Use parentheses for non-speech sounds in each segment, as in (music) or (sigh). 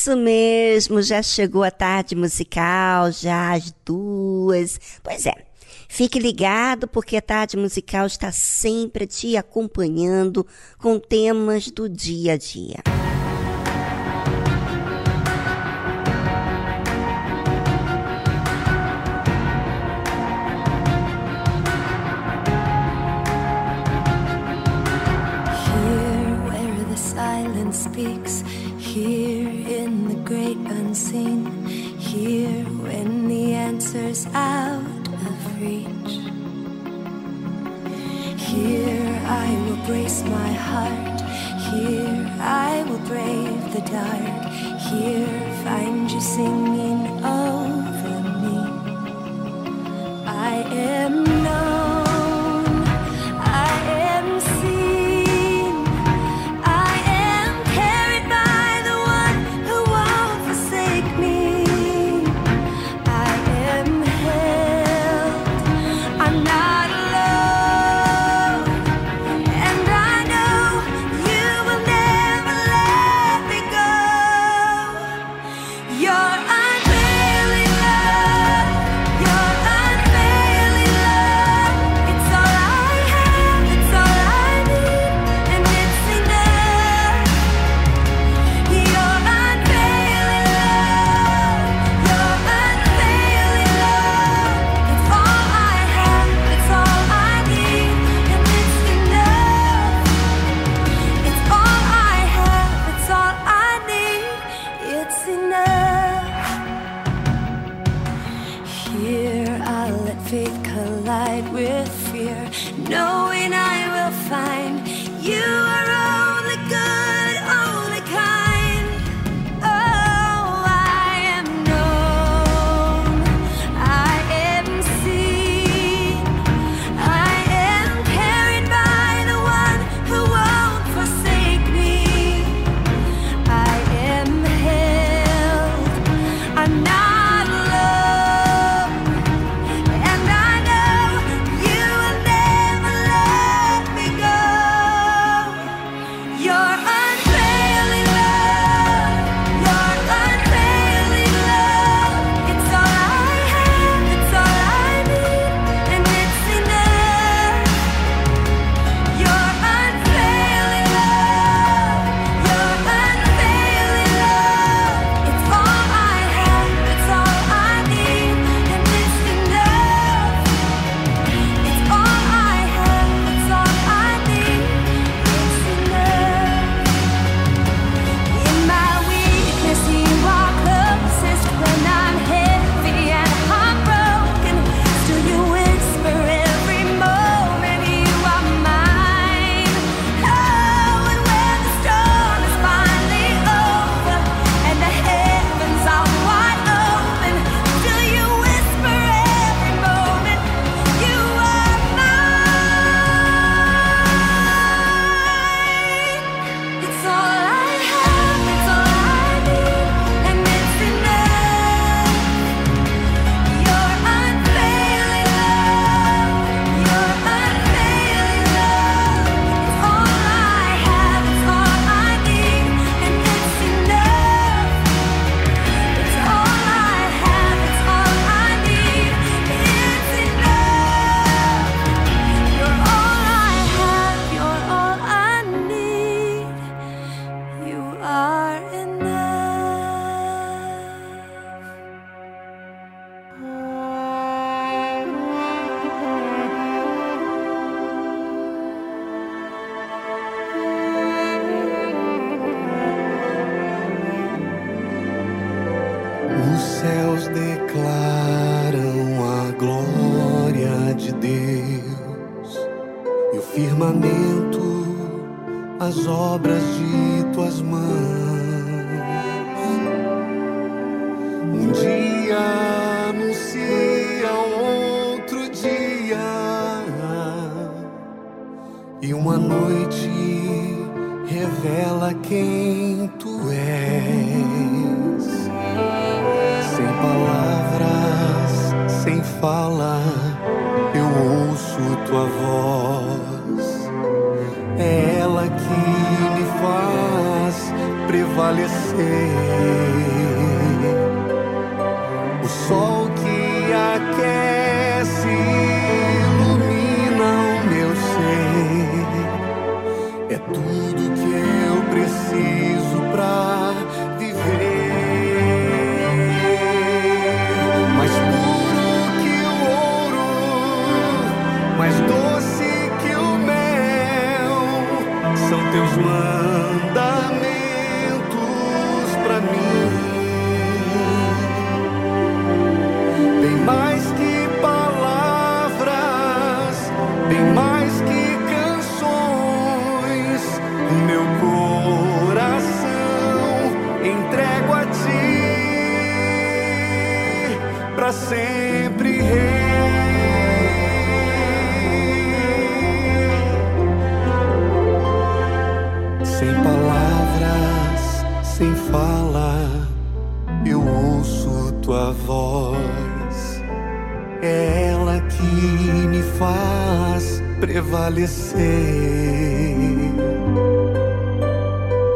Isso mesmo, já chegou a tarde musical, já às duas. Pois é, fique ligado porque a tarde musical está sempre te acompanhando com temas do dia a dia. here when the answer's out of reach. Here I will brace my heart. Here I will brave the dark. Here find you singing over me. I am.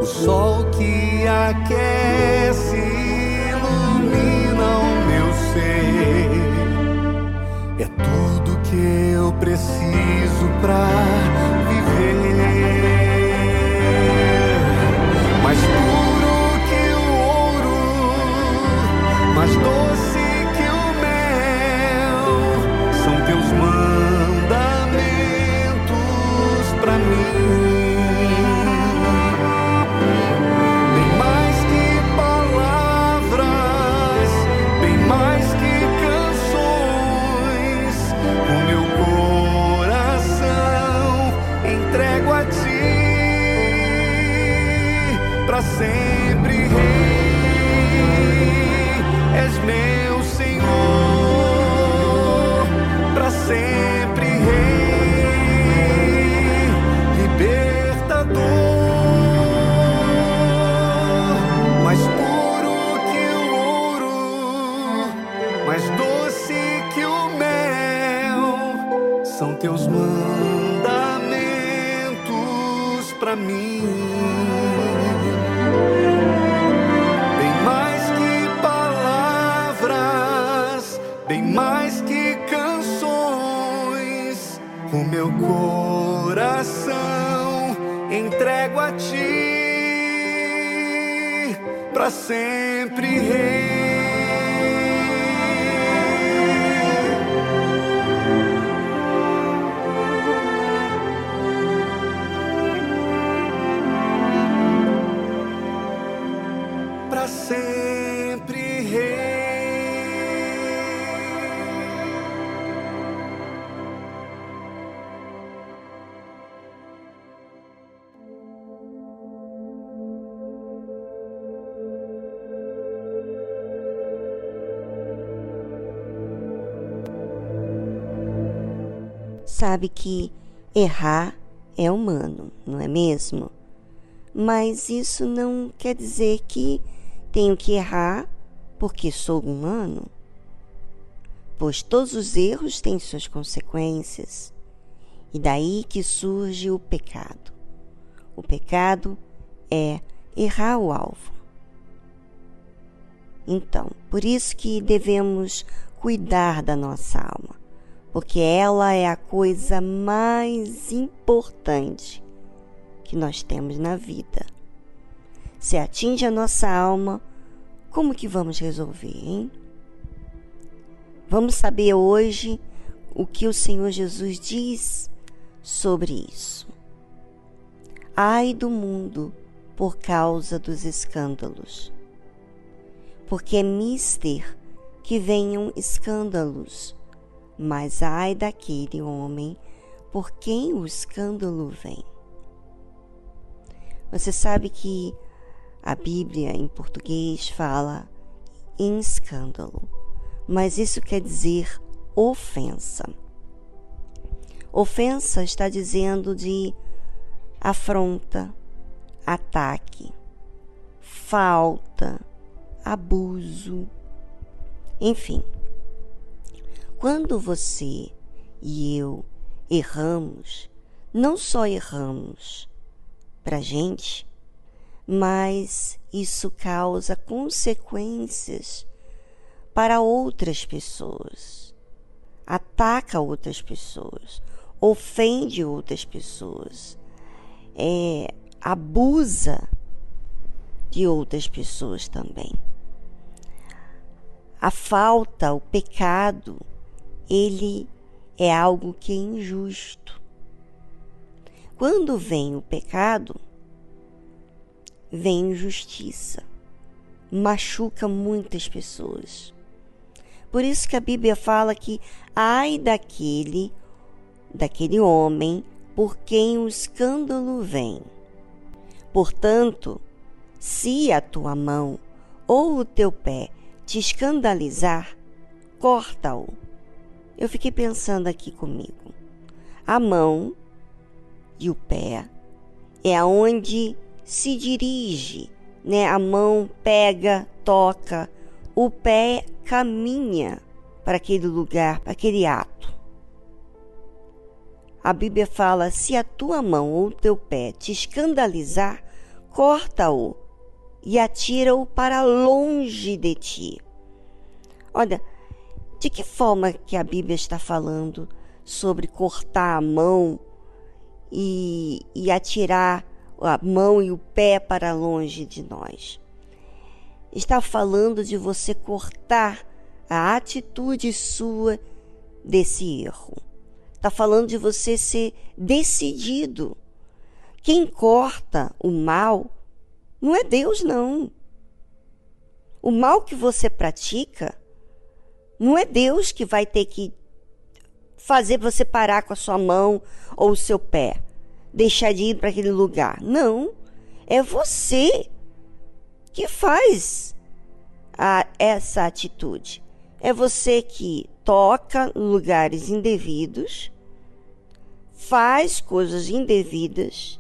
O sol que aquece ilumina o meu ser. É tudo que eu preciso pra viver. Sempre rei. És meu Senhor, para sempre coração entrego a ti para sempre rei. Para sempre Sabe que errar é humano, não é mesmo? Mas isso não quer dizer que tenho que errar porque sou humano. Pois todos os erros têm suas consequências. E daí que surge o pecado. O pecado é errar o alvo. Então, por isso que devemos cuidar da nossa alma, porque ela é a coisa mais importante que nós temos na vida. Se atinge a nossa alma, como que vamos resolver, hein? Vamos saber hoje o que o Senhor Jesus diz sobre isso. Ai do mundo por causa dos escândalos, porque é mister que venham escândalos, mas ai daquele homem por quem o escândalo vem. Você sabe que a Bíblia em português fala em escândalo, mas isso quer dizer ofensa. Ofensa está dizendo de afronta, ataque, falta, abuso, enfim. Quando você e eu erramos, não só erramos para gente, mas isso causa consequências para outras pessoas, ataca outras pessoas, ofende outras pessoas, é, abusa de outras pessoas também. A falta, o pecado, ele é algo que é injusto. Quando vem o pecado, vem injustiça, machuca muitas pessoas. Por isso que a Bíblia fala que ai daquele, daquele homem por quem o escândalo vem. Portanto, se a tua mão ou o teu pé te escandalizar, corta-o. Eu fiquei pensando aqui comigo. A mão e o pé é aonde se dirige, né? A mão pega, toca, o pé caminha para aquele lugar, para aquele ato. A Bíblia fala: se a tua mão ou o teu pé te escandalizar, corta-o e atira-o para longe de ti. Olha, de que forma que a Bíblia está falando sobre cortar a mão e, e atirar a mão e o pé para longe de nós? Está falando de você cortar a atitude sua desse erro. Está falando de você ser decidido. Quem corta o mal não é Deus, não. O mal que você pratica, não é Deus que vai ter que fazer você parar com a sua mão ou o seu pé, deixar de ir para aquele lugar. Não. É você que faz a, essa atitude. É você que toca lugares indevidos, faz coisas indevidas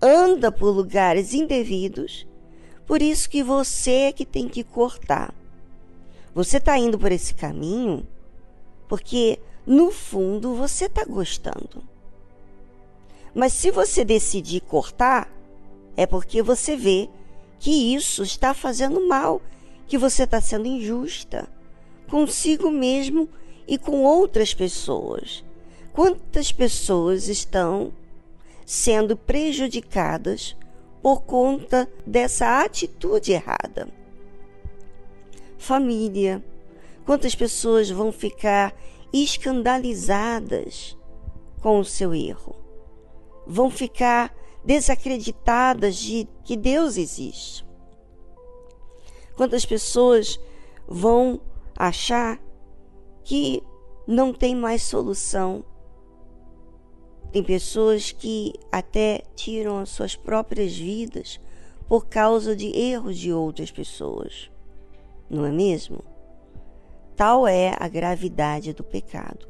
anda por lugares indevidos, por isso que você é que tem que cortar. Você está indo por esse caminho porque, no fundo, você está gostando. Mas se você decidir cortar, é porque você vê que isso está fazendo mal, que você está sendo injusta consigo mesmo e com outras pessoas. Quantas pessoas estão sendo prejudicadas por conta dessa atitude errada. Família. Quantas pessoas vão ficar escandalizadas com o seu erro? Vão ficar desacreditadas de que Deus existe? Quantas pessoas vão achar que não tem mais solução tem pessoas que até tiram as suas próprias vidas por causa de erros de outras pessoas. Não é mesmo? Tal é a gravidade do pecado.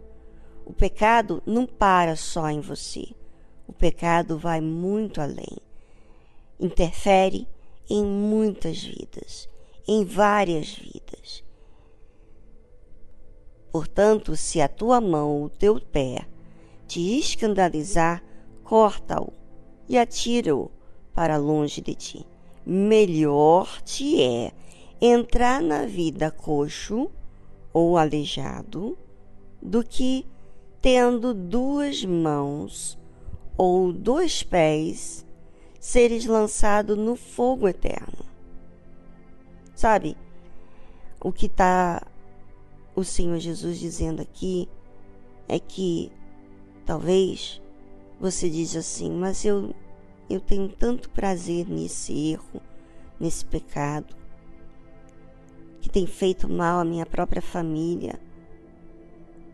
O pecado não para só em você. O pecado vai muito além. Interfere em muitas vidas, em várias vidas. Portanto, se a tua mão ou o teu pé te escandalizar, corta-o e atira-o para longe de ti. Melhor te é entrar na vida coxo ou aleijado do que tendo duas mãos ou dois pés seres lançado no fogo eterno. Sabe o que está o Senhor Jesus dizendo aqui é que Talvez você diz assim, mas eu, eu tenho tanto prazer nesse erro, nesse pecado, que tem feito mal à minha própria família.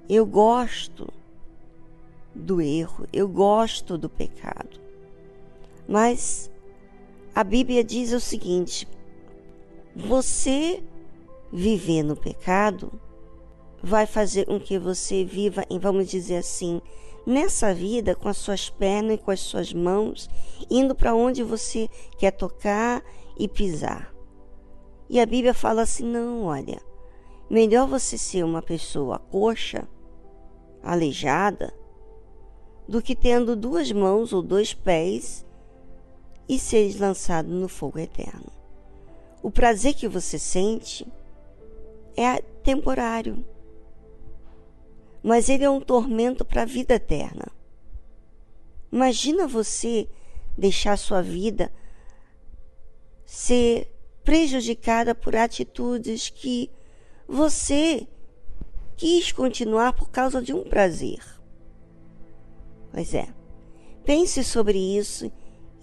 Eu gosto do erro, eu gosto do pecado. Mas a Bíblia diz o seguinte: você viver no pecado vai fazer com que você viva, em, vamos dizer assim, nessa vida com as suas pernas e com as suas mãos, indo para onde você quer tocar e pisar. E a Bíblia fala assim: não, olha, melhor você ser uma pessoa coxa, aleijada, do que tendo duas mãos ou dois pés e seres lançado no fogo eterno. O prazer que você sente é temporário, mas ele é um tormento para a vida eterna. Imagina você deixar sua vida ser prejudicada por atitudes que você quis continuar por causa de um prazer. Pois é, pense sobre isso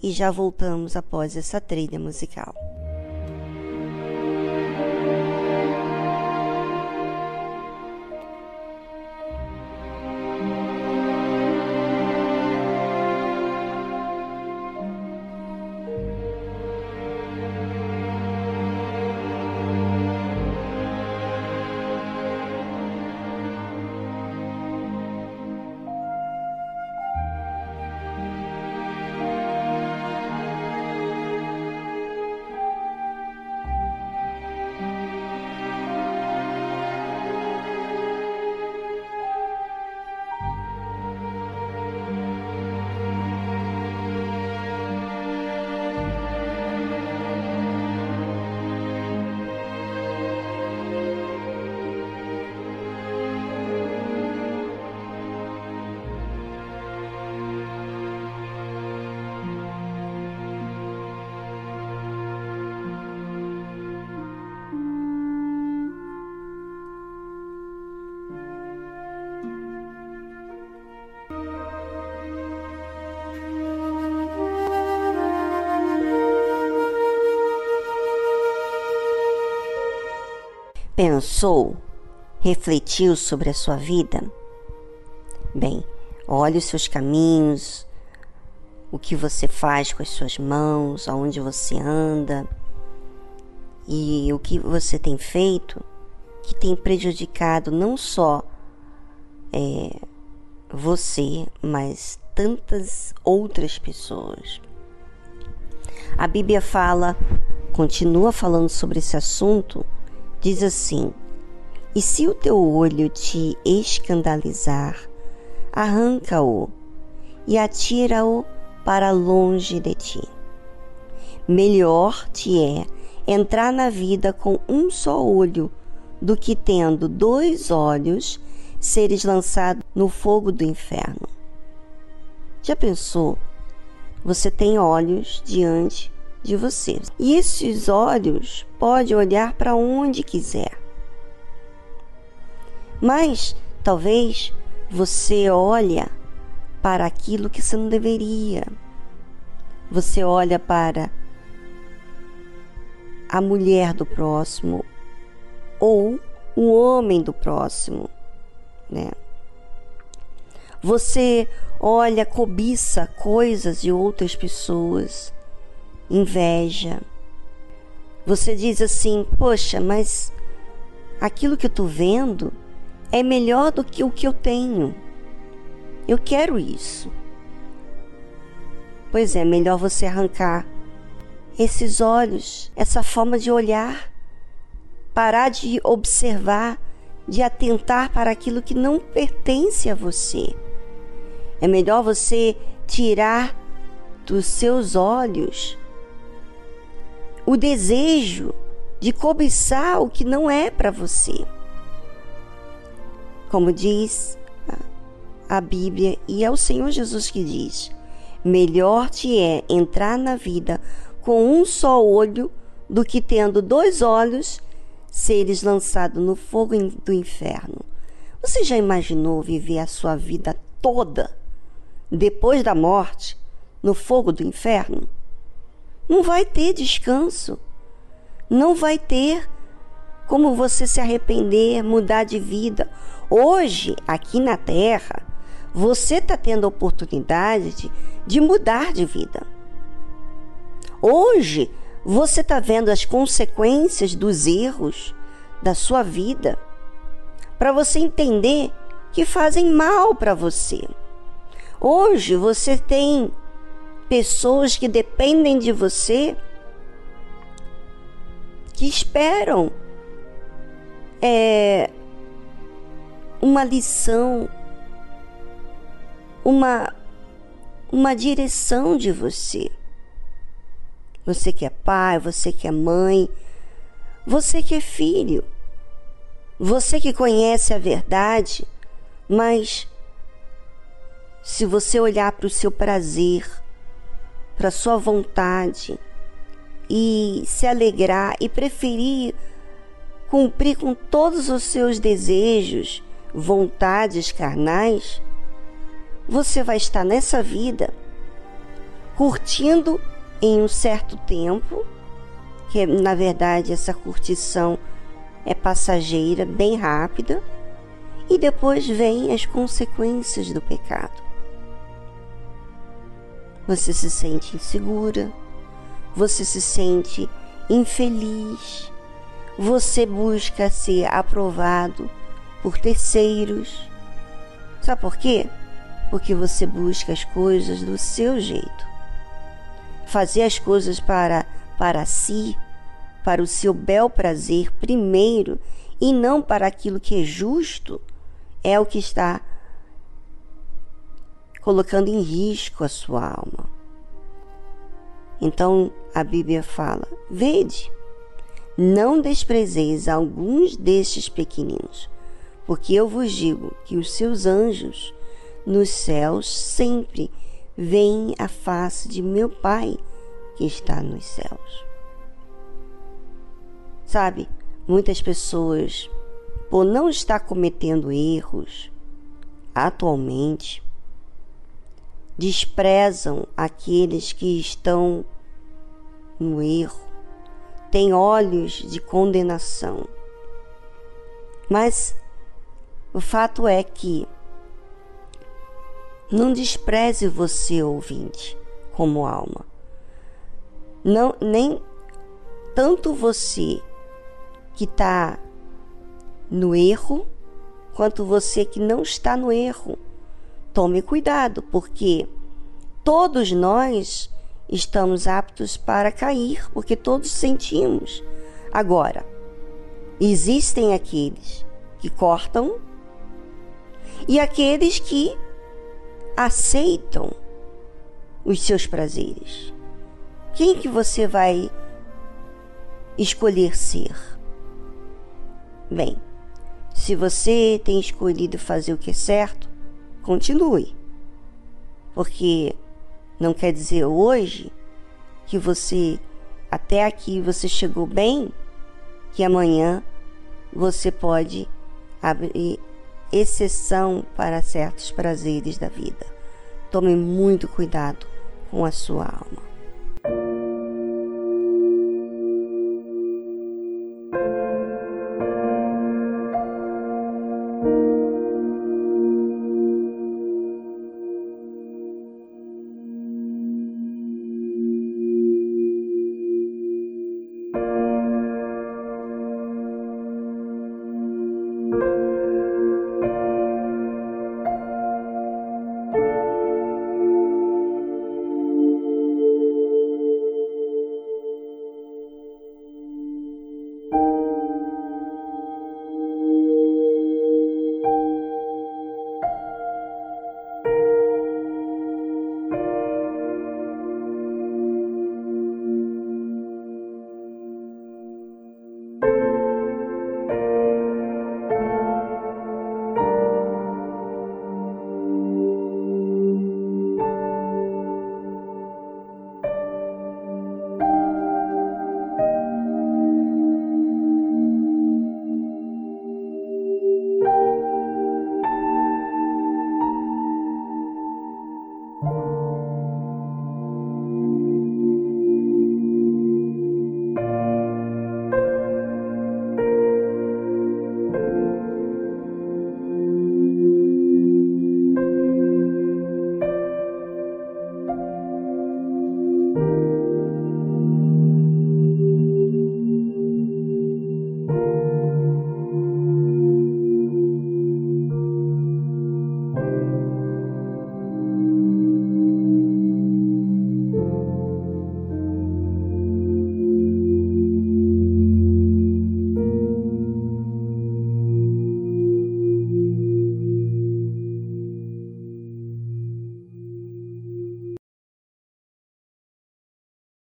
e já voltamos após essa trilha musical. Pensou? Refletiu sobre a sua vida? Bem, olhe os seus caminhos, o que você faz com as suas mãos, aonde você anda e o que você tem feito que tem prejudicado não só é, você, mas tantas outras pessoas. A Bíblia fala, continua falando sobre esse assunto diz assim: E se o teu olho te escandalizar, arranca-o e atira-o para longe de ti. Melhor te é entrar na vida com um só olho do que tendo dois olhos seres lançado no fogo do inferno. Já pensou? Você tem olhos diante de você. E esses olhos pode olhar para onde quiser. Mas talvez você olha para aquilo que você não deveria. Você olha para a mulher do próximo ou o homem do próximo, né? Você olha, cobiça coisas de outras pessoas inveja. Você diz assim: Poxa, mas aquilo que eu estou vendo é melhor do que o que eu tenho. Eu quero isso. Pois é, melhor você arrancar esses olhos, essa forma de olhar, parar de observar, de atentar para aquilo que não pertence a você. É melhor você tirar dos seus olhos o desejo de cobiçar o que não é para você. Como diz a Bíblia, e é o Senhor Jesus que diz: melhor te é entrar na vida com um só olho do que tendo dois olhos seres lançado no fogo do inferno. Você já imaginou viver a sua vida toda depois da morte no fogo do inferno? Não vai ter descanso. Não vai ter como você se arrepender, mudar de vida. Hoje, aqui na terra, você está tendo a oportunidade de, de mudar de vida. Hoje, você está vendo as consequências dos erros da sua vida para você entender que fazem mal para você. Hoje você tem pessoas que dependem de você que esperam é, uma lição, uma, uma direção de você. Você que é pai, você que é mãe, você que é filho, você que conhece a verdade, mas se você olhar para o seu prazer, para sua vontade e se alegrar e preferir cumprir com todos os seus desejos, vontades carnais, você vai estar nessa vida curtindo em um certo tempo, que na verdade essa curtição é passageira, bem rápida, e depois vêm as consequências do pecado. Você se sente insegura, você se sente infeliz, você busca ser aprovado por terceiros. Sabe por quê? Porque você busca as coisas do seu jeito. Fazer as coisas para, para si, para o seu bel prazer primeiro e não para aquilo que é justo, é o que está colocando em risco a sua alma. Então a Bíblia fala: Vede, não desprezeis alguns destes pequeninos, porque eu vos digo que os seus anjos nos céus sempre veem a face de meu Pai que está nos céus. Sabe, muitas pessoas, por não estar cometendo erros atualmente, desprezam aqueles que estão no erro, têm olhos de condenação. Mas o fato é que não despreze você, ouvinte, como alma. Não, nem tanto você que está no erro, quanto você que não está no erro tome cuidado, porque todos nós estamos aptos para cair, porque todos sentimos. Agora, existem aqueles que cortam e aqueles que aceitam os seus prazeres. Quem que você vai escolher ser? Bem, se você tem escolhido fazer o que é certo, continue. Porque não quer dizer hoje que você até aqui você chegou bem, que amanhã você pode abrir exceção para certos prazeres da vida. Tome muito cuidado com a sua alma.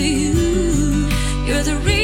To you. You're the reason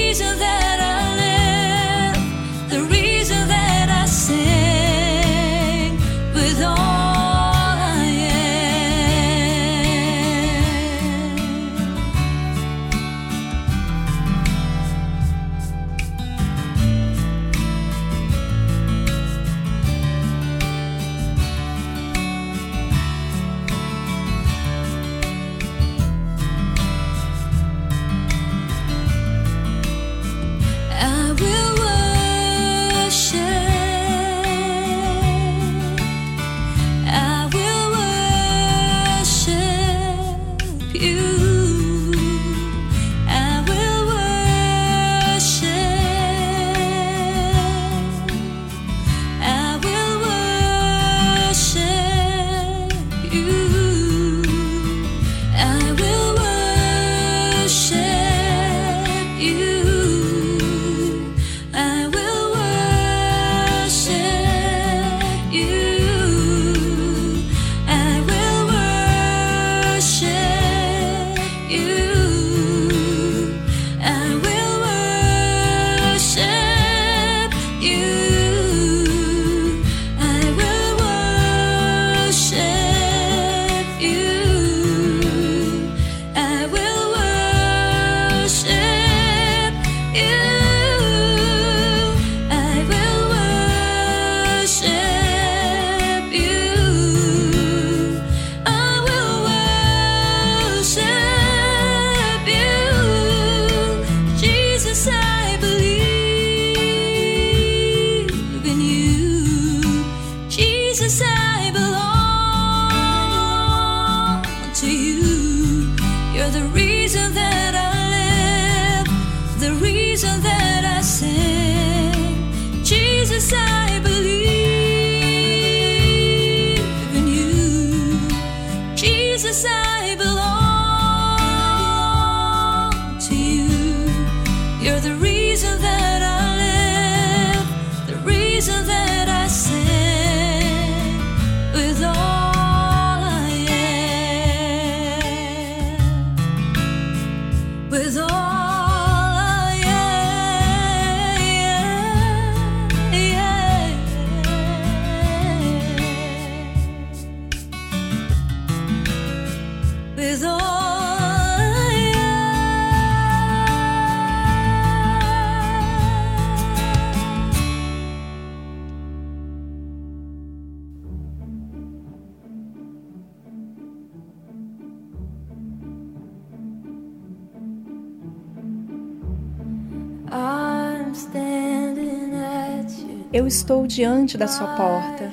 Eu estou diante da sua porta.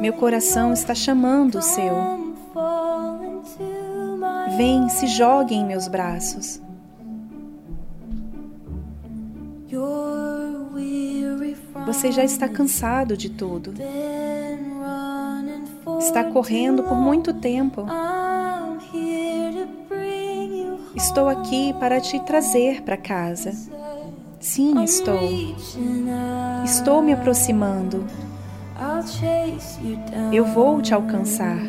Meu coração está chamando o seu. Vem, se jogue em meus braços. Você já está cansado de tudo. Está correndo por muito tempo. Estou aqui para te trazer para casa. Sim, estou. Estou me aproximando. Eu vou te alcançar.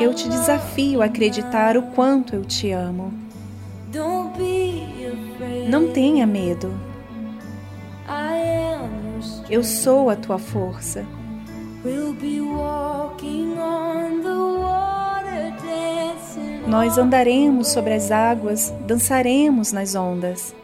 Eu te desafio a acreditar o quanto eu te amo. Não tenha medo. Eu sou a tua força. Nós andaremos sobre as águas, dançaremos nas ondas.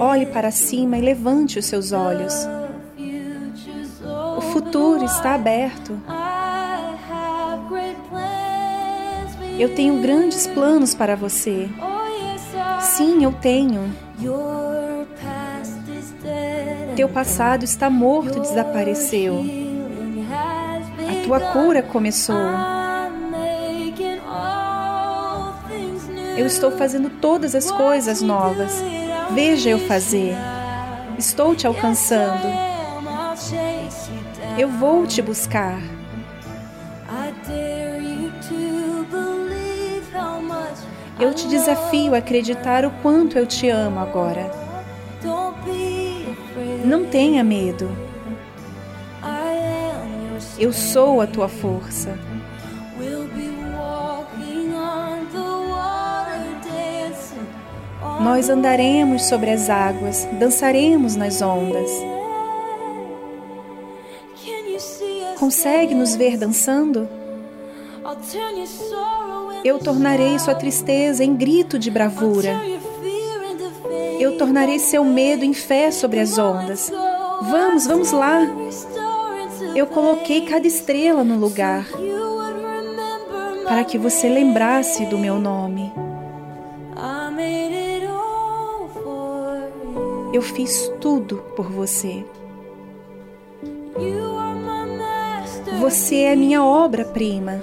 Olhe para cima e levante os seus olhos. O futuro está aberto. Eu tenho grandes planos para você. Sim, eu tenho. Teu passado está morto, desapareceu. A tua cura começou. Eu estou fazendo todas as coisas novas. Veja eu fazer. Estou te alcançando. Eu vou te buscar. Eu te desafio a acreditar o quanto eu te amo agora. Não tenha medo. Eu sou a tua força. Nós andaremos sobre as águas, dançaremos nas ondas. Consegue nos ver dançando? Eu tornarei sua tristeza em grito de bravura. Eu tornarei seu medo em fé sobre as ondas. Vamos, vamos lá. Eu coloquei cada estrela no lugar para que você lembrasse do meu nome. Eu fiz tudo por você. Você é minha obra-prima.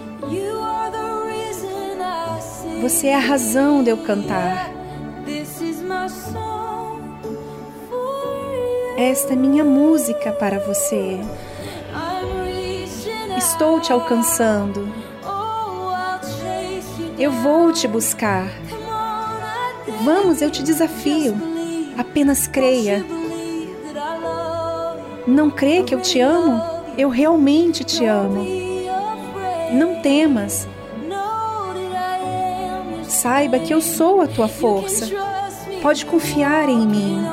Você é a razão de eu cantar. Esta é minha música para você. Estou te alcançando. Eu vou te buscar. Vamos, eu te desafio. Apenas creia. Não crê que eu te amo? Eu realmente te amo. Não temas. Saiba que eu sou a tua força. Pode confiar em mim.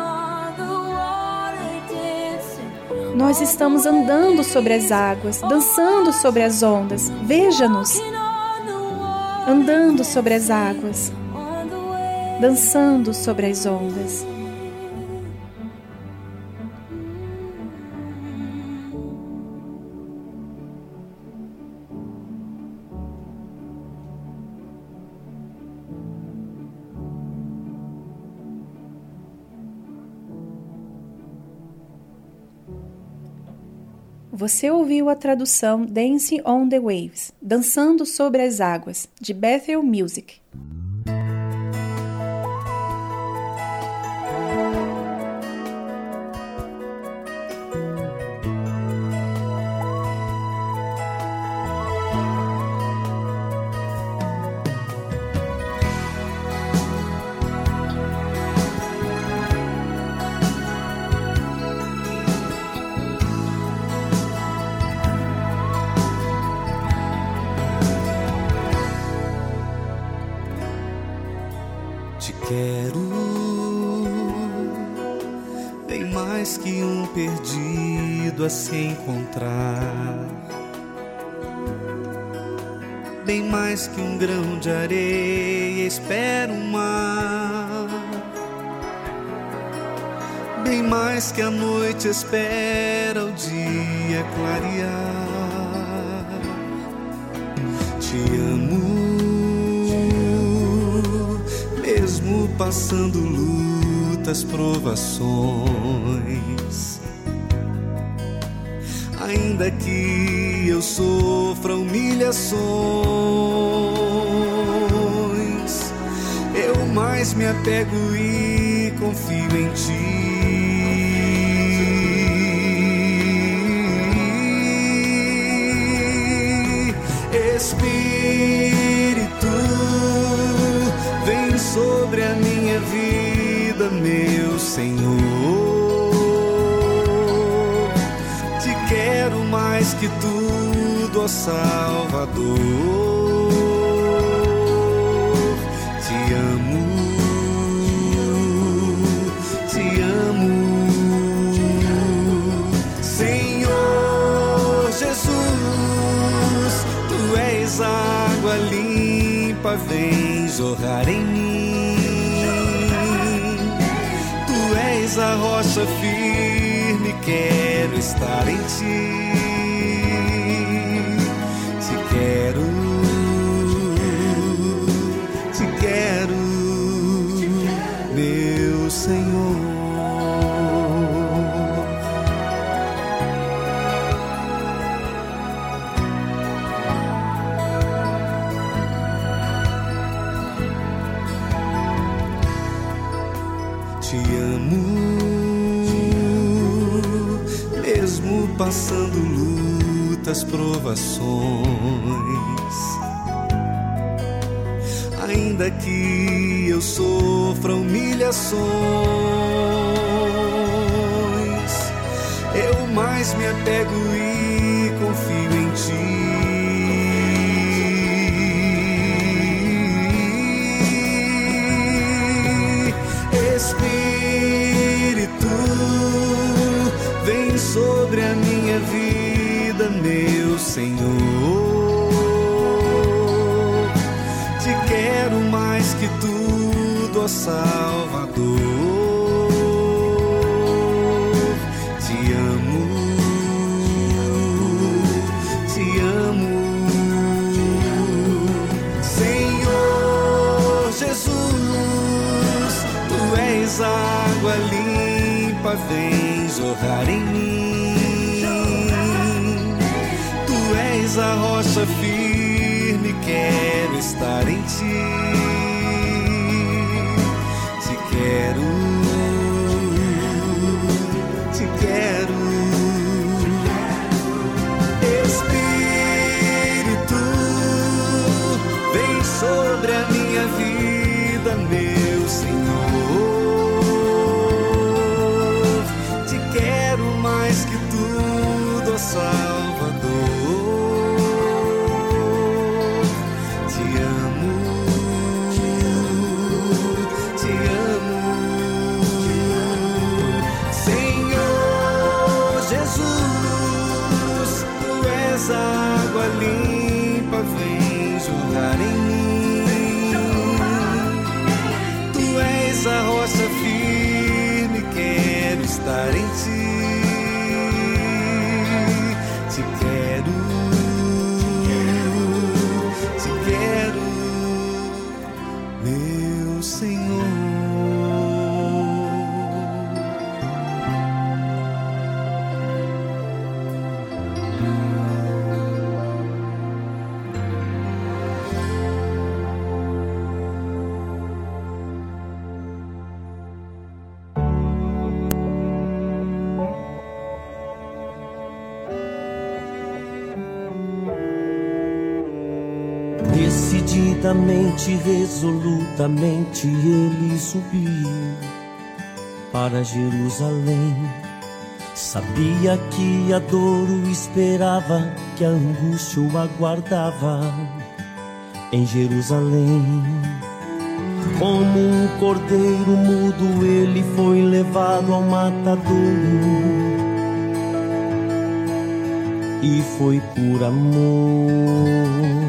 Nós estamos andando sobre as águas, dançando sobre as ondas. Veja-nos. Andando sobre as águas, dançando sobre as ondas. Você ouviu a tradução Dancing on the Waves, Dançando sobre as Águas, de Bethel Music. Noite espera o dia clarear. Te amo mesmo passando lutas, provações. Ainda que eu sofra humilhações, eu mais me apego e confio em ti. Espírito, vem sobre a minha vida, meu Senhor. Te quero mais que tudo, ó Salvador. Jorrar em mim. Tu és a rocha firme, quero estar em ti. Provações. Ainda que eu sofra humilhações, eu mais me apego e confio em ti. Espírito, vem sobre a minha vida, Salvador. Te amo, te amo, Senhor Jesus. Tu és água limpa, vem jorrar em mim. Tu és a rocha firme, quero estar em ti. Quero, Resolutamente, ele subiu para Jerusalém. Sabia que a dor o esperava, que a angústia o aguardava em Jerusalém. Como um cordeiro mudo, ele foi levado ao matadouro. E foi por amor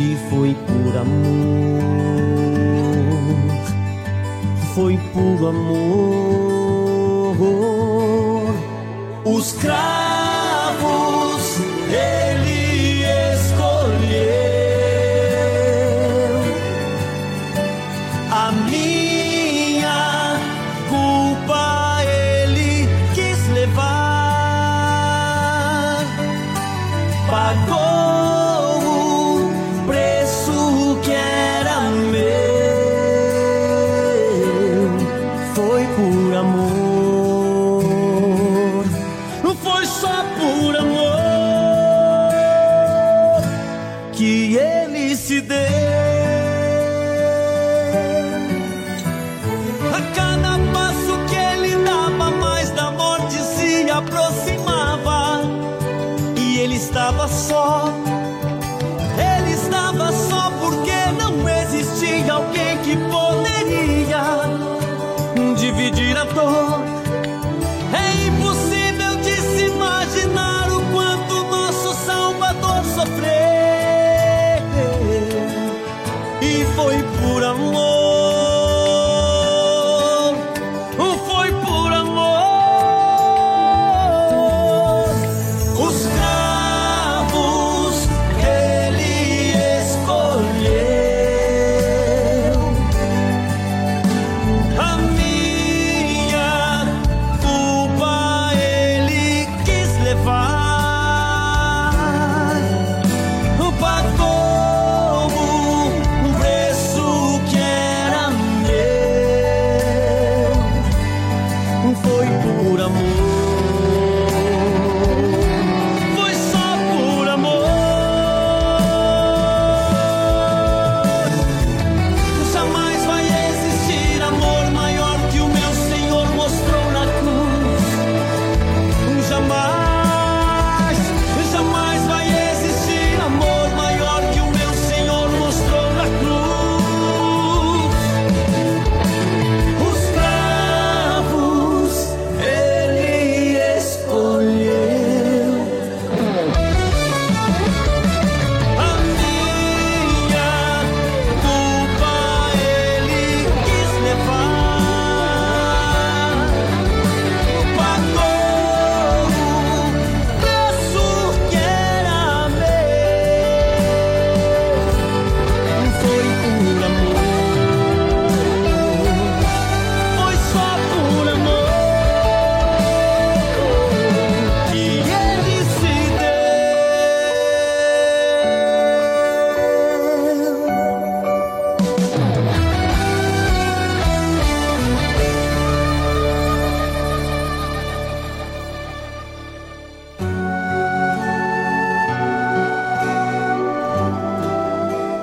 e foi por amor, foi por amor. Os cravos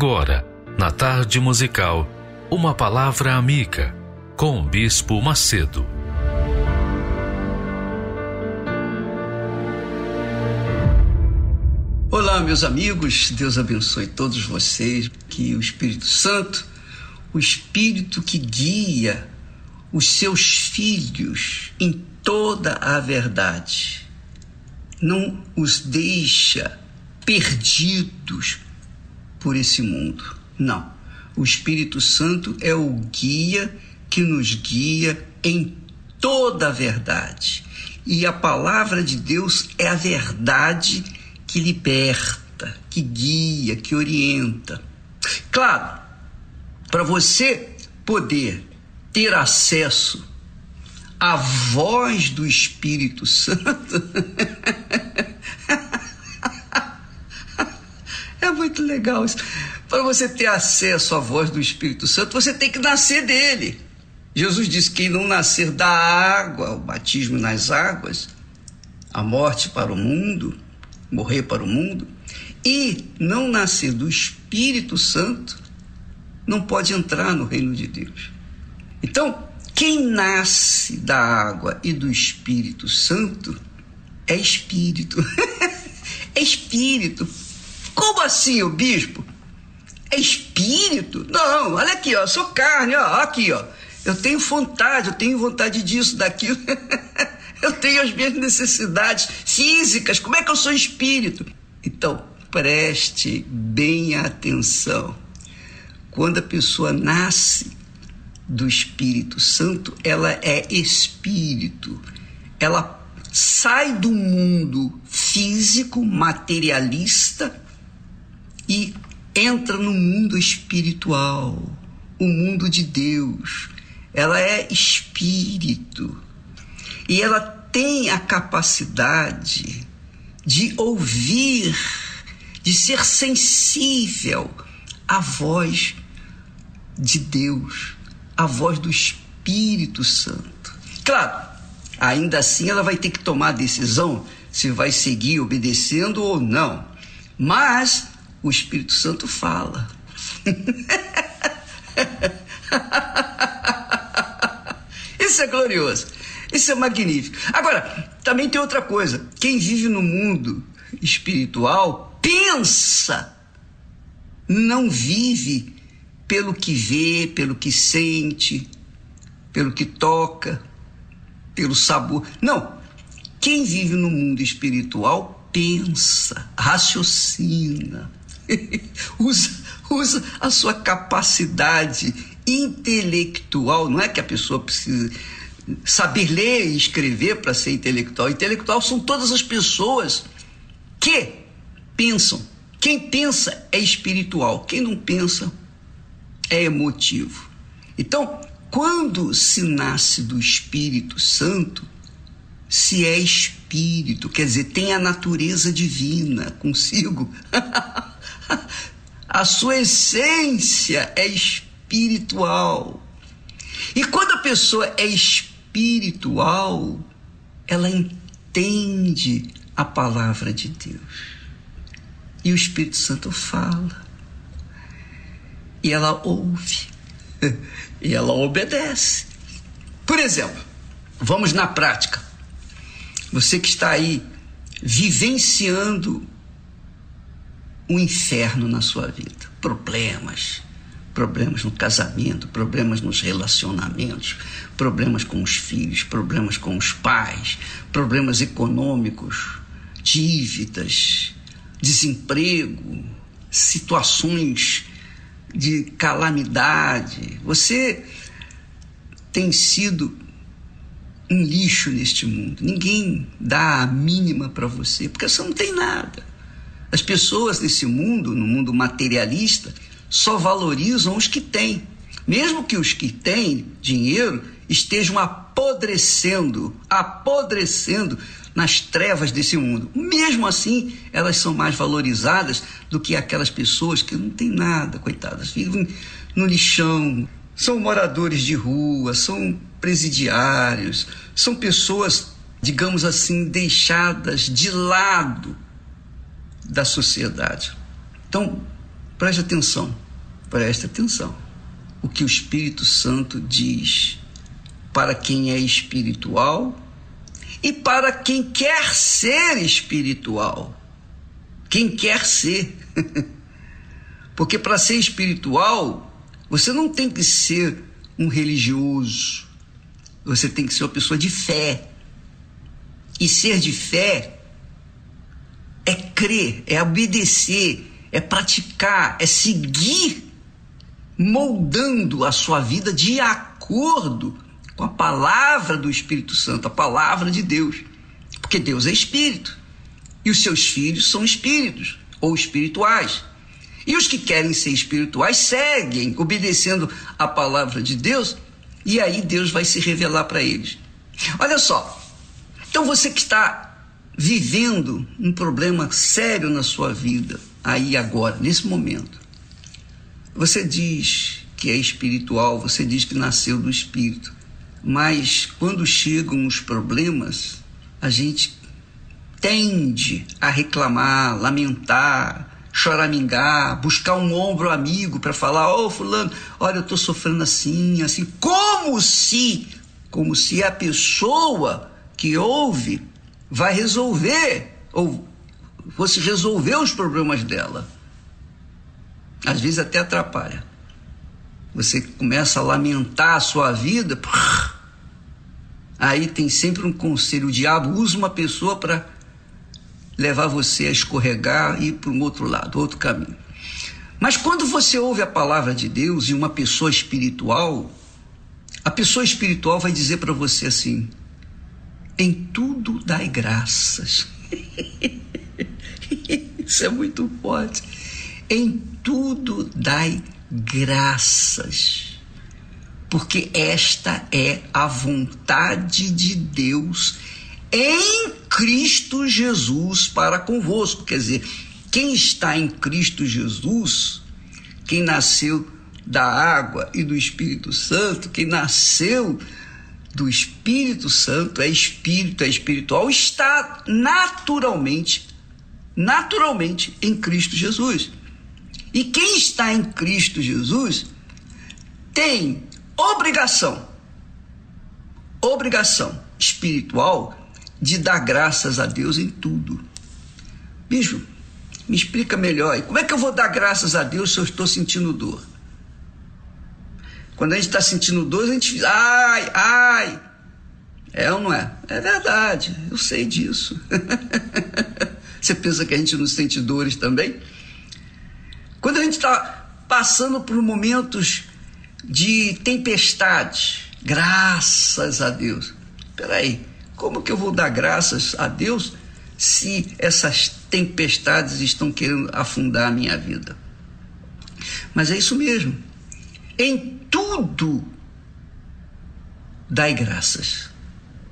Agora, na tarde musical, uma palavra amiga com o Bispo Macedo. Olá, meus amigos, Deus abençoe todos vocês. Que o Espírito Santo, o Espírito que guia os seus filhos em toda a verdade, não os deixa perdidos por esse mundo. Não. O Espírito Santo é o guia que nos guia em toda a verdade. E a palavra de Deus é a verdade que liberta, que guia, que orienta. Claro, para você poder ter acesso à voz do Espírito Santo, (laughs) é muito legal isso. Para você ter acesso à voz do Espírito Santo, você tem que nascer dele. Jesus disse que quem não nascer da água, o batismo nas águas, a morte para o mundo, morrer para o mundo, e não nascer do Espírito Santo, não pode entrar no reino de Deus. Então, quem nasce da água e do Espírito Santo é espírito. (laughs) é espírito. Como assim, o bispo? É espírito? Não, olha aqui, ó, sou carne, ó, aqui, ó. Eu tenho vontade, eu tenho vontade disso, daquilo. (laughs) eu tenho as minhas necessidades físicas. Como é que eu sou espírito? Então, preste bem atenção. Quando a pessoa nasce do Espírito Santo, ela é espírito. Ela sai do mundo físico, materialista entra no mundo espiritual, o mundo de Deus. Ela é espírito e ela tem a capacidade de ouvir, de ser sensível à voz de Deus, à voz do Espírito Santo. Claro, ainda assim ela vai ter que tomar a decisão se vai seguir obedecendo ou não. Mas o Espírito Santo fala. (laughs) Isso é glorioso. Isso é magnífico. Agora, também tem outra coisa. Quem vive no mundo espiritual pensa, não vive pelo que vê, pelo que sente, pelo que toca, pelo sabor. Não. Quem vive no mundo espiritual pensa, raciocina, (laughs) usa, usa a sua capacidade intelectual. Não é que a pessoa precisa saber ler e escrever para ser intelectual. Intelectual são todas as pessoas que pensam. Quem pensa é espiritual, quem não pensa é emotivo. Então, quando se nasce do Espírito Santo, se é espírito, quer dizer, tem a natureza divina consigo. (laughs) a sua essência é espiritual. E quando a pessoa é espiritual, ela entende a palavra de Deus. E o Espírito Santo fala. E ela ouve. (laughs) E ela obedece. Por exemplo, vamos na prática. Você que está aí vivenciando um inferno na sua vida, problemas, problemas no casamento, problemas nos relacionamentos, problemas com os filhos, problemas com os pais, problemas econômicos, dívidas, desemprego, situações de calamidade. Você tem sido um lixo neste mundo. Ninguém dá a mínima para você, porque você não tem nada. As pessoas nesse mundo, no mundo materialista, só valorizam os que têm. Mesmo que os que têm dinheiro estejam apodrecendo, apodrecendo nas trevas desse mundo. Mesmo assim, elas são mais valorizadas do que aquelas pessoas que não têm nada, coitadas, vivem no lixão, são moradores de rua, são presidiários, são pessoas, digamos assim, deixadas de lado da sociedade. Então, preste atenção, preste atenção. O que o Espírito Santo diz para quem é espiritual e para quem quer ser espiritual. Quem quer ser. (laughs) Porque para ser espiritual, você não tem que ser um religioso. Você tem que ser uma pessoa de fé. E ser de fé é crer, é obedecer, é praticar, é seguir moldando a sua vida de acordo com a palavra do Espírito Santo, a palavra de Deus. Porque Deus é espírito. E os seus filhos são espíritos ou espirituais. E os que querem ser espirituais seguem, obedecendo a palavra de Deus, e aí Deus vai se revelar para eles. Olha só, então você que está vivendo um problema sério na sua vida, aí agora, nesse momento, você diz que é espiritual, você diz que nasceu do espírito, mas quando chegam os problemas, a gente tende a reclamar, lamentar, choramingar, buscar um ombro amigo para falar: Ô oh, Fulano, olha, eu estou sofrendo assim, assim, como se, como se a pessoa que ouve vai resolver, ou fosse resolver os problemas dela. Às vezes até atrapalha. Você começa a lamentar a sua vida, aí tem sempre um conselho: o diabo usa uma pessoa para levar você a escorregar e ir para um outro lado, outro caminho. Mas quando você ouve a palavra de Deus e uma pessoa espiritual, a pessoa espiritual vai dizer para você assim: em tudo dai graças. (laughs) Isso é muito forte. Em tudo dai graças, porque esta é a vontade de Deus em Cristo Jesus para convosco. Quer dizer, quem está em Cristo Jesus, quem nasceu da água e do Espírito Santo, quem nasceu do Espírito Santo, é espírito, é espiritual, está naturalmente, naturalmente em Cristo Jesus. E quem está em Cristo Jesus tem obrigação, obrigação espiritual de dar graças a Deus em tudo. Bicho, me explica melhor. E como é que eu vou dar graças a Deus se eu estou sentindo dor? Quando a gente está sentindo dor, a gente ai, ai. É ou não é? É verdade, eu sei disso. (laughs) Você pensa que a gente não sente dores também? Quando a gente está passando por momentos de tempestade, graças a Deus. Peraí, como que eu vou dar graças a Deus se essas tempestades estão querendo afundar a minha vida? Mas é isso mesmo. Em tudo dai graças.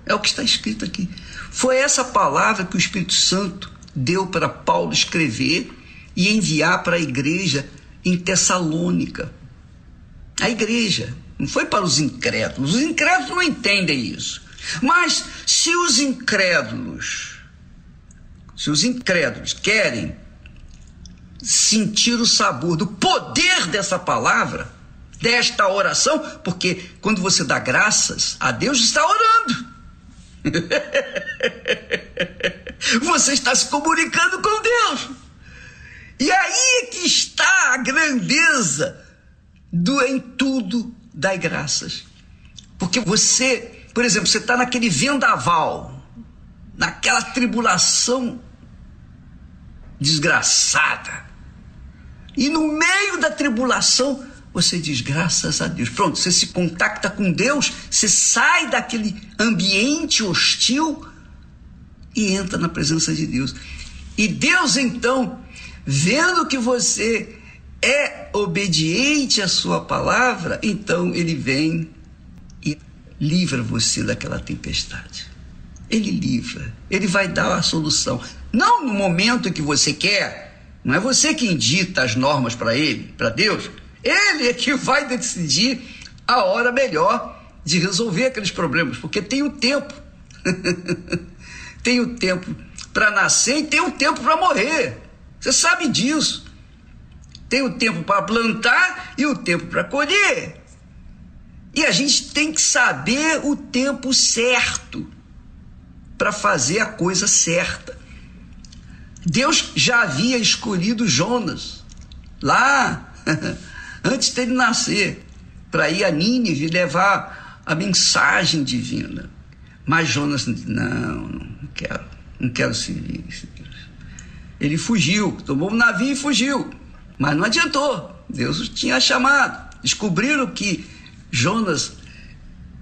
É o que está escrito aqui. Foi essa palavra que o Espírito Santo deu para Paulo escrever e enviar para a igreja em Tessalônica. A igreja, não foi para os incrédulos. Os incrédulos não entendem isso. Mas se os incrédulos, se os incrédulos querem sentir o sabor do poder dessa palavra, desta oração, porque quando você dá graças a Deus, está orando. (laughs) você está se comunicando com Deus. E aí é que está a grandeza do em tudo dai graças. Porque você, por exemplo, você está naquele vendaval, naquela tribulação desgraçada. E no meio da tribulação, você diz graças a Deus. Pronto, você se contacta com Deus, você sai daquele ambiente hostil e entra na presença de Deus. E Deus então vendo que você é obediente à sua palavra, então ele vem e livra você daquela tempestade. Ele livra, ele vai dar a solução. Não no momento que você quer, não é você quem dita as normas para ele, para Deus. Ele é que vai decidir a hora melhor de resolver aqueles problemas, porque tem o tempo. (laughs) tem o tempo para nascer e tem o tempo para morrer. Você sabe disso. Tem o tempo para plantar e o tempo para colher. E a gente tem que saber o tempo certo para fazer a coisa certa. Deus já havia escolhido Jonas lá (laughs) antes dele nascer para ir a Nínive levar a mensagem divina. Mas Jonas não, não quero, não quero servir ele fugiu, tomou um navio e fugiu. Mas não adiantou. Deus tinha chamado. Descobriram que Jonas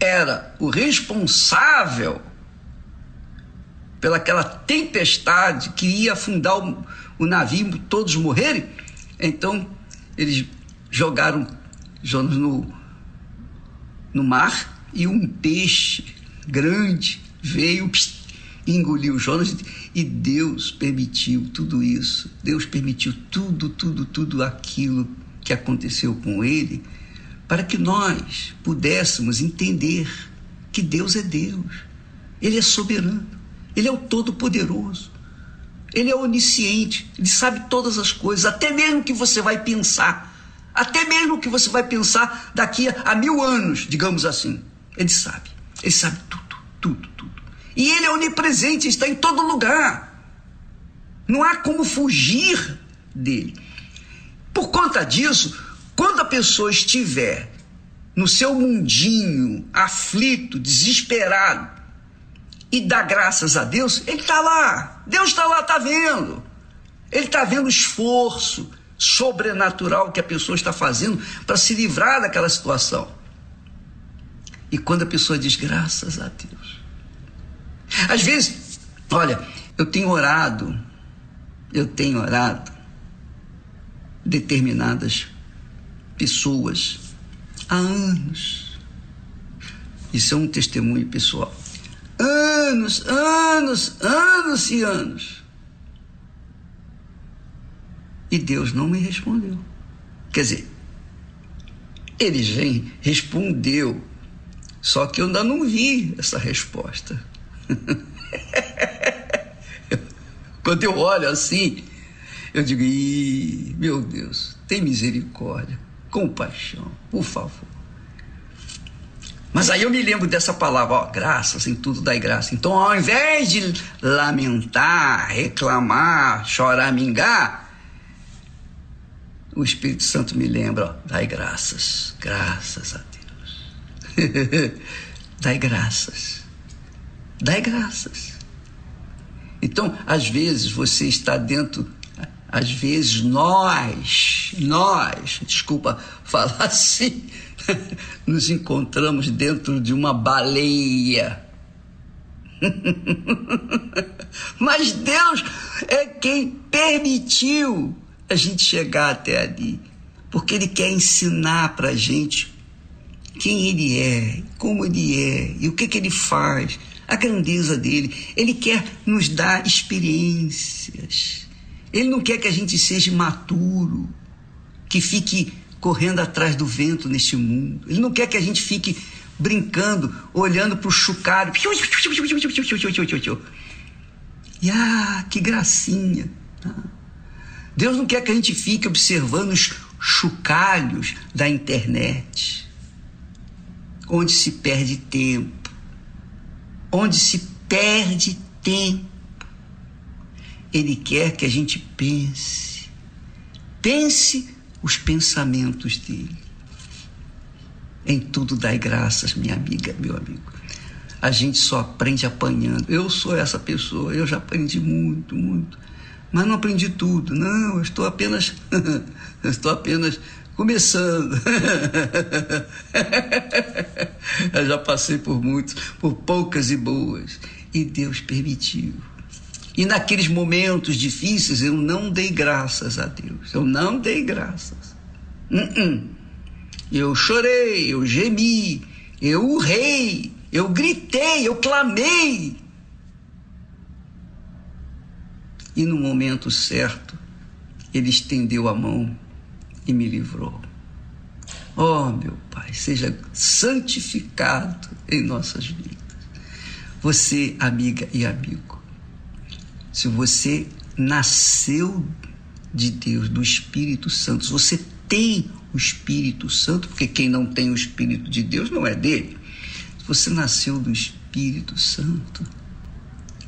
era o responsável pelaquela tempestade que ia afundar o, o navio, todos morrerem. Então, eles jogaram Jonas no, no mar e um peixe grande veio engoliu Jonas e Deus permitiu tudo isso. Deus permitiu tudo, tudo, tudo aquilo que aconteceu com ele para que nós pudéssemos entender que Deus é Deus. Ele é soberano. Ele é o todo-poderoso. Ele é onisciente, ele sabe todas as coisas, até mesmo que você vai pensar. Até mesmo o que você vai pensar daqui a, mil anos, digamos assim. Ele sabe. Ele sabe tudo, tudo, tudo. E ele é onipresente, está em todo lugar. Não há como fugir dele. Por conta disso, quando a pessoa estiver no seu mundinho, aflito, desesperado, e dá graças a Deus, ele está lá. Deus está lá, está vendo. Ele está vendo o esforço sobrenatural que a pessoa está fazendo para se livrar daquela situação. E quando a pessoa diz graças a Deus. Às vezes, olha, eu tenho orado, eu tenho orado determinadas pessoas há anos. Isso é um testemunho pessoal. Anos, anos, anos e anos. E Deus não me respondeu. Quer dizer, ele já respondeu, só que eu ainda não vi essa resposta. (laughs) Quando eu olho assim, eu digo, meu Deus, tem misericórdia, compaixão, por favor. Mas aí eu me lembro dessa palavra, ó, graças, em tudo dai graça. Então, ao invés de lamentar, reclamar, chorar, mingar, o Espírito Santo me lembra, ó, dai graças, graças a Deus. (laughs) dai graças. Dai graças. Então, às vezes você está dentro, às vezes nós, nós, desculpa falar (laughs) assim, nos encontramos dentro de uma baleia. (laughs) Mas Deus é quem permitiu a gente chegar até ali, porque Ele quer ensinar para a gente quem Ele é, como Ele é e o que, que Ele faz, a grandeza dele. Ele quer nos dar experiências. Ele não quer que a gente seja imaturo, que fique correndo atrás do vento neste mundo. Ele não quer que a gente fique brincando, olhando para o chucalho. E ah, que gracinha. Deus não quer que a gente fique observando os chocalhos da internet, onde se perde tempo, onde se perde tempo. Ele quer que a gente pense, pense os pensamentos dele. Em tudo dai graças, minha amiga, meu amigo. A gente só aprende apanhando. Eu sou essa pessoa, eu já aprendi muito, muito mas não aprendi tudo. Não, eu estou apenas, (laughs) estou apenas começando. (laughs) eu já passei por muitos, por poucas e boas, e Deus permitiu. E naqueles momentos difíceis eu não dei graças a Deus. Eu não dei graças. Uh -uh. Eu chorei, eu gemi, eu urrei, eu gritei, eu clamei. E no momento certo, ele estendeu a mão e me livrou. Oh, meu Pai, seja santificado em nossas vidas. Você, amiga e amigo, se você nasceu de Deus, do Espírito Santo, se você tem o Espírito Santo, porque quem não tem o Espírito de Deus não é dele. Se você nasceu do Espírito Santo,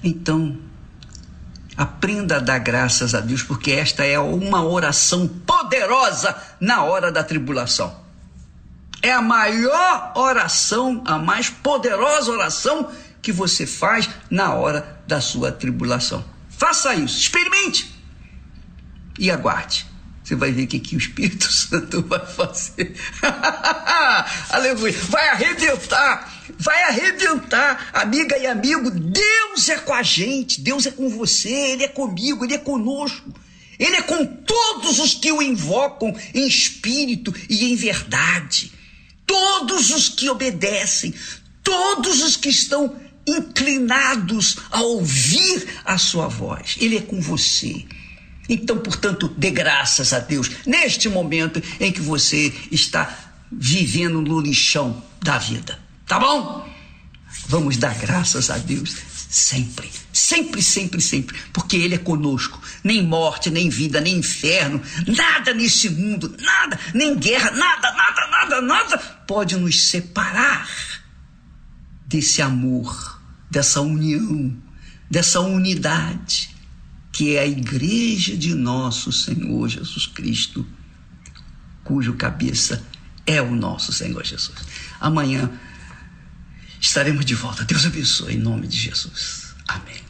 então Aprenda a dar graças a Deus, porque esta é uma oração poderosa na hora da tribulação. É a maior oração, a mais poderosa oração que você faz na hora da sua tribulação. Faça isso, experimente e aguarde. Você vai ver o que, que o Espírito (laughs) Santo vai fazer. (laughs) Aleluia. Vai arrebentar vai arrebentar, amiga e amigo. Deus é com a gente, Deus é com você, Ele é comigo, Ele é conosco. Ele é com todos os que o invocam em espírito e em verdade. Todos os que obedecem, todos os que estão inclinados a ouvir a sua voz. Ele é com você. Então, portanto, dê graças a Deus neste momento em que você está vivendo no lixão da vida. Tá bom? Vamos dar graças a Deus sempre, sempre, sempre, sempre, porque Ele é conosco. Nem morte, nem vida, nem inferno, nada neste mundo, nada, nem guerra, nada, nada, nada, nada pode nos separar desse amor, dessa união, dessa unidade que é a igreja de nosso Senhor Jesus Cristo, cujo cabeça é o nosso Senhor Jesus. Amanhã estaremos de volta. Deus abençoe em nome de Jesus. Amém.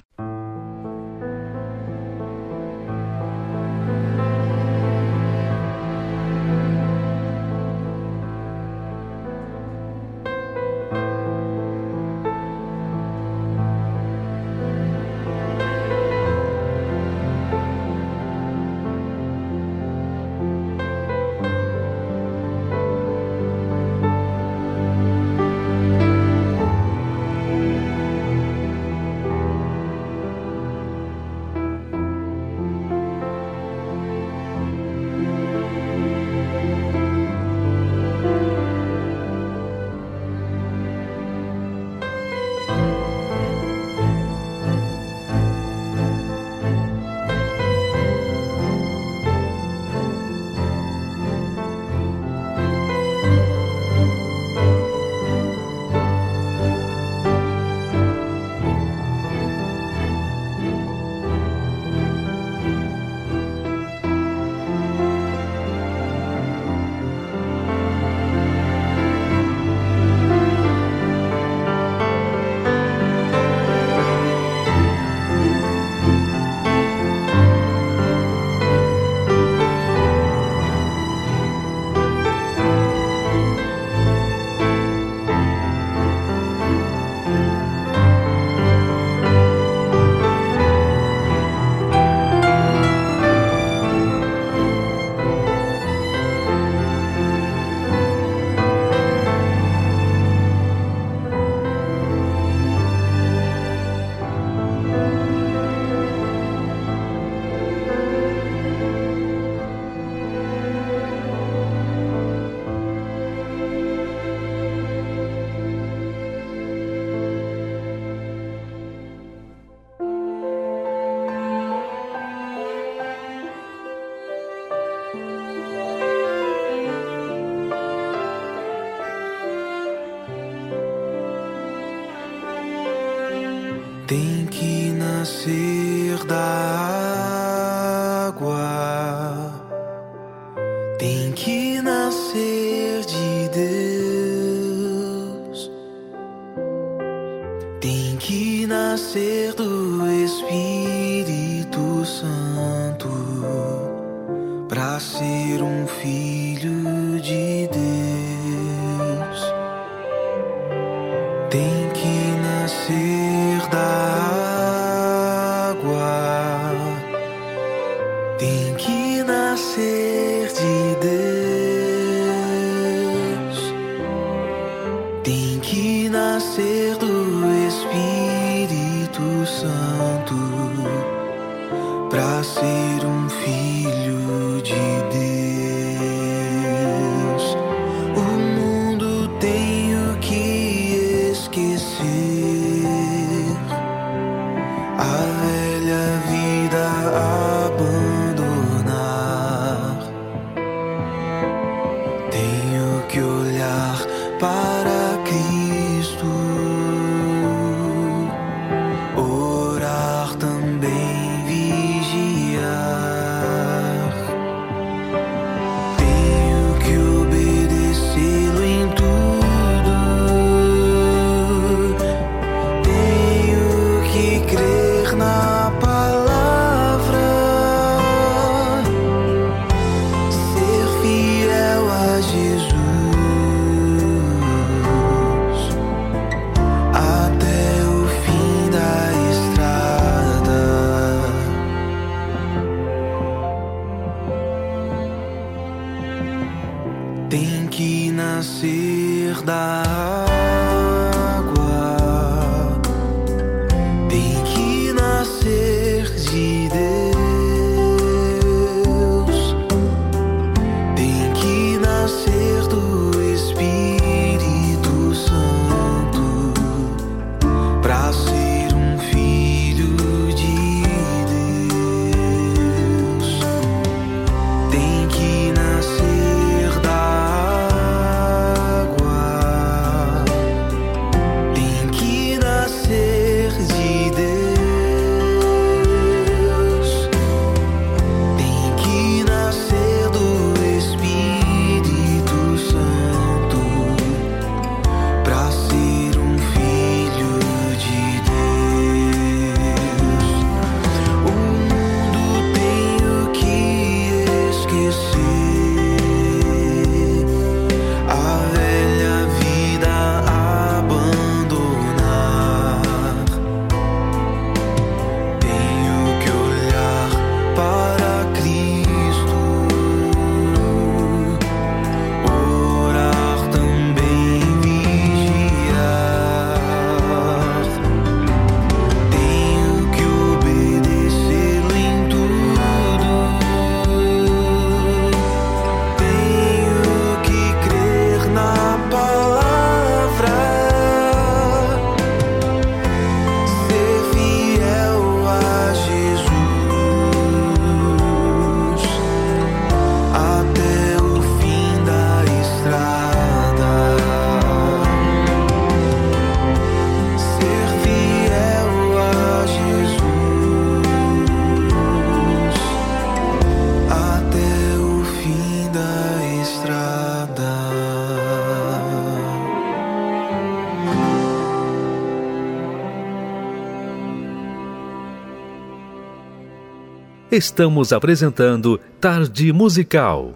Estamos apresentando Tarde Musical.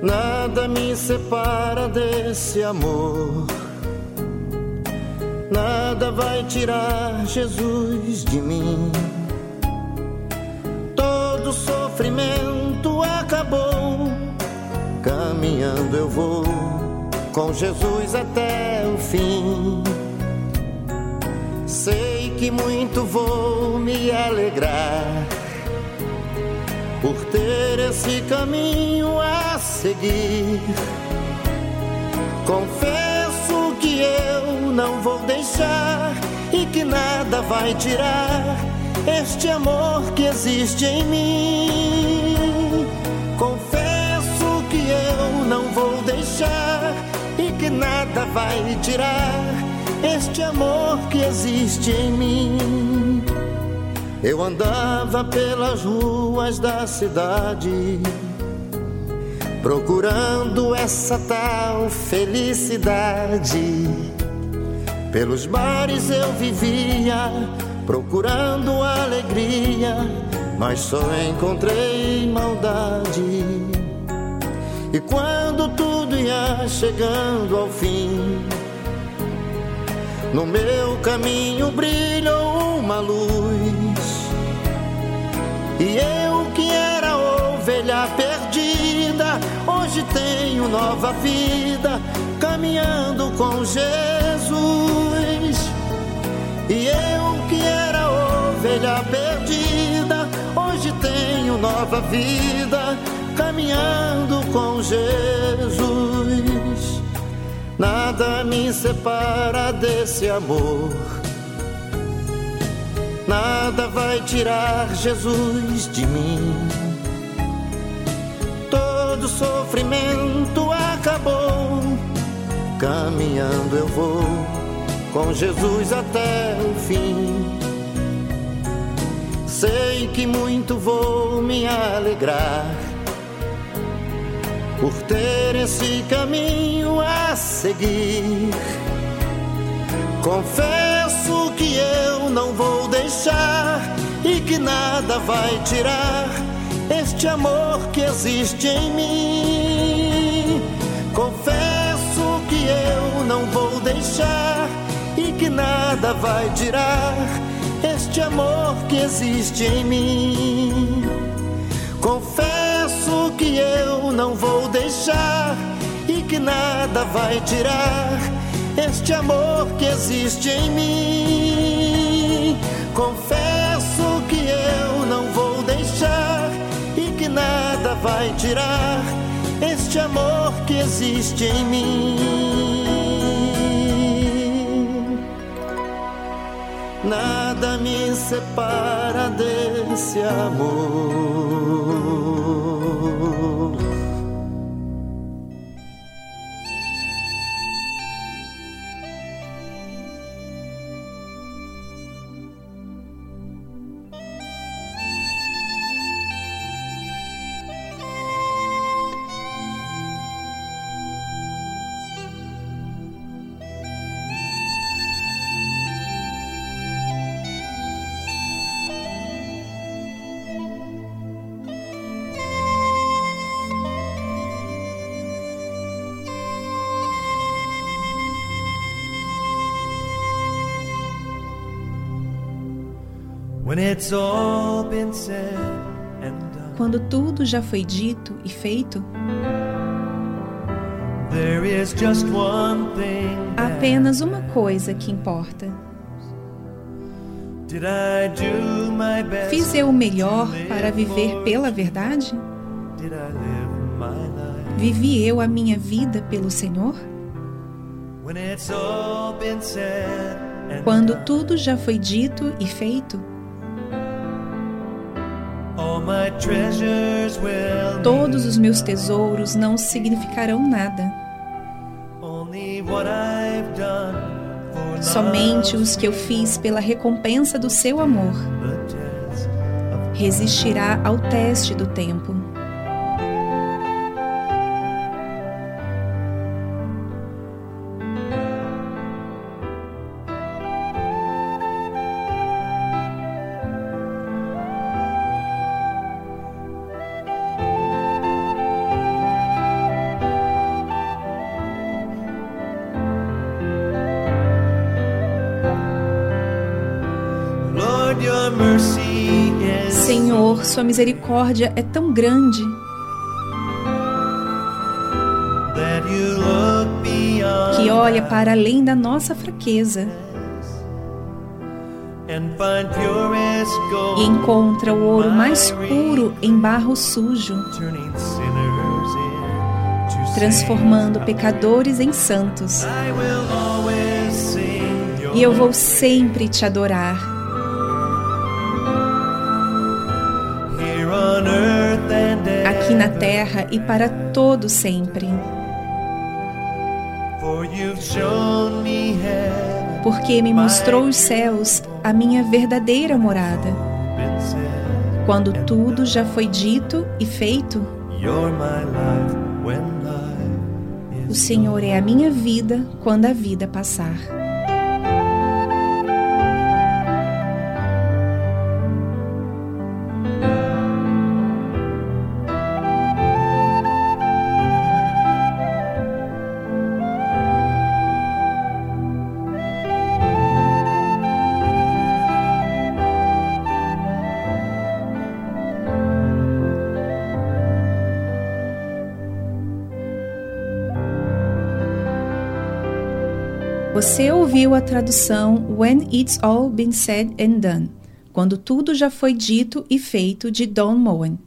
Nada me separa desse amor. Nada vai tirar Jesus de mim. Todo sofrimento acabou. Caminhando eu vou com Jesus até o fim. Sei que muito vou me alegrar por ter esse caminho a seguir. Confesso que eu não vou deixar e que nada vai tirar este amor que existe em mim. Nada vai tirar este amor que existe em mim. Eu andava pelas ruas da cidade, procurando essa tal felicidade. Pelos bares eu vivia, procurando alegria, mas só encontrei maldade. E quando tudo chegando ao fim, no meu caminho brilhou uma luz. E eu que era ovelha perdida, hoje tenho nova vida, caminhando com Jesus. E eu que era ovelha perdida, hoje tenho nova vida, caminhando com Jesus. Nada me separa desse amor. Nada vai tirar Jesus de mim. Todo sofrimento acabou. Caminhando eu vou com Jesus até o fim. Sei que muito vou me alegrar por ter esse caminho a seguir. Confesso que eu não vou deixar e que nada vai tirar este amor que existe em mim. Confesso que eu não vou deixar e que nada vai tirar este amor que existe em mim. Confesso que eu não vou deixar e que nada vai tirar este amor que existe em mim. Confesso que eu não vou deixar e que nada vai tirar este amor que existe em mim. Nada me separa desse amor. Quando tudo já foi dito e feito, there is just one thing. há apenas uma coisa que importa. Did I do my best? Fiz eu o melhor para viver pela verdade? Did I live my life? Vivi eu a minha vida pelo Senhor? Quando tudo já foi dito e feito, todos os meus tesouros não significarão nada. Somente os que eu fiz pela recompensa do seu amor resistirá ao teste do tempo. misericórdia é tão grande. Que olha para além da nossa fraqueza e encontra o ouro mais puro em barro sujo, transformando pecadores em santos. E eu vou sempre te adorar. terra e para todo sempre. Porque me mostrou os céus, a minha verdadeira morada. Quando tudo já foi dito e feito, o Senhor é a minha vida quando a vida passar. Você ouviu a tradução When It's All Been Said and Done, quando tudo já foi dito e feito de Don Moen.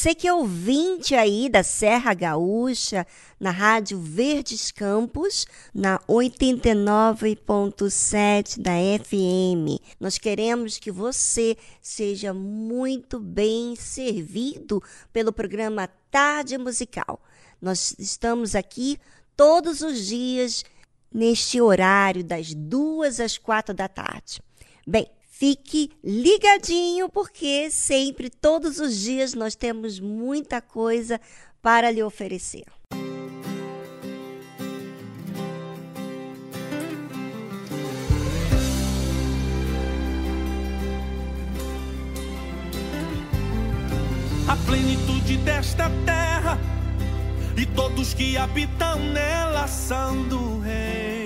Você que é ouvinte aí da Serra Gaúcha, na Rádio Verdes Campos, na 89.7 da FM. Nós queremos que você seja muito bem servido pelo programa Tarde Musical. Nós estamos aqui todos os dias neste horário das duas às quatro da tarde. Bem, Fique ligadinho, porque sempre, todos os dias, nós temos muita coisa para lhe oferecer. A plenitude desta terra e todos que habitam nela são do Rei.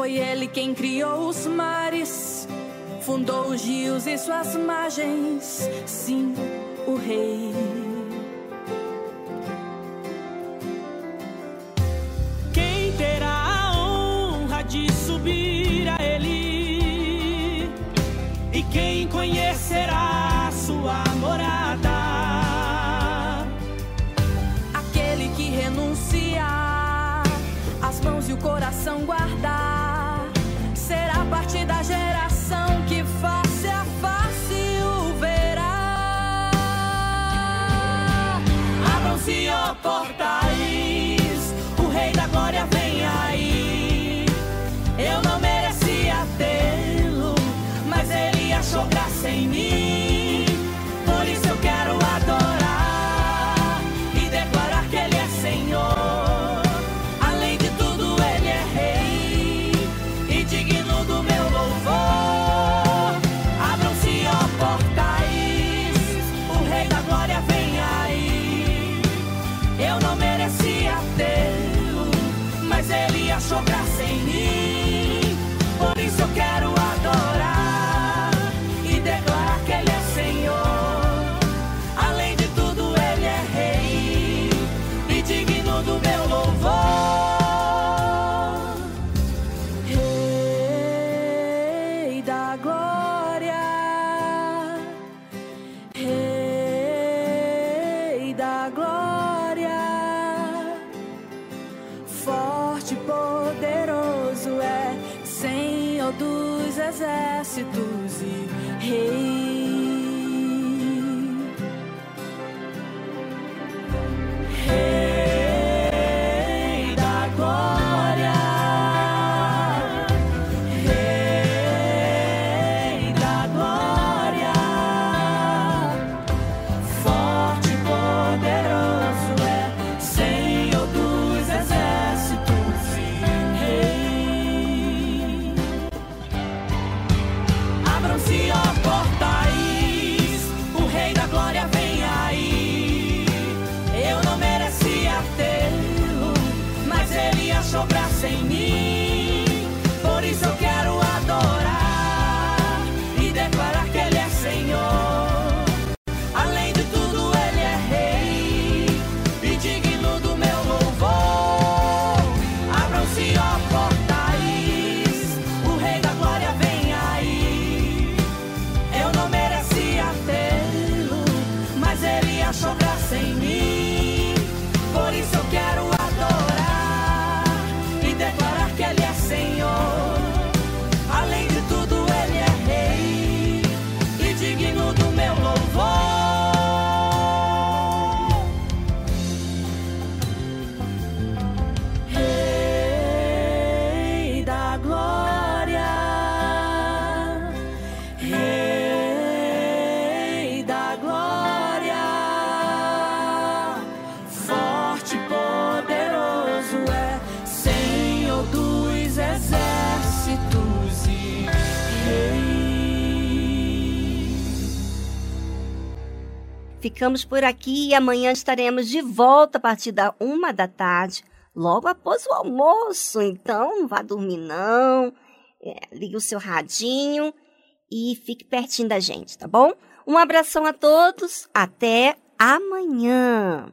Foi ele quem criou os mares, fundou os rios e suas margens. Sim, o rei. Quem terá a honra de subir a ele? E quem conhecerá sua morada? Aquele que renuncia, as mãos e o coração guardar sem mim. ficamos por aqui e amanhã estaremos de volta a partir da uma da tarde, logo após o almoço. Então, não vá dormir, não. É, ligue o seu radinho e fique pertinho da gente, tá bom? Um abração a todos. Até amanhã.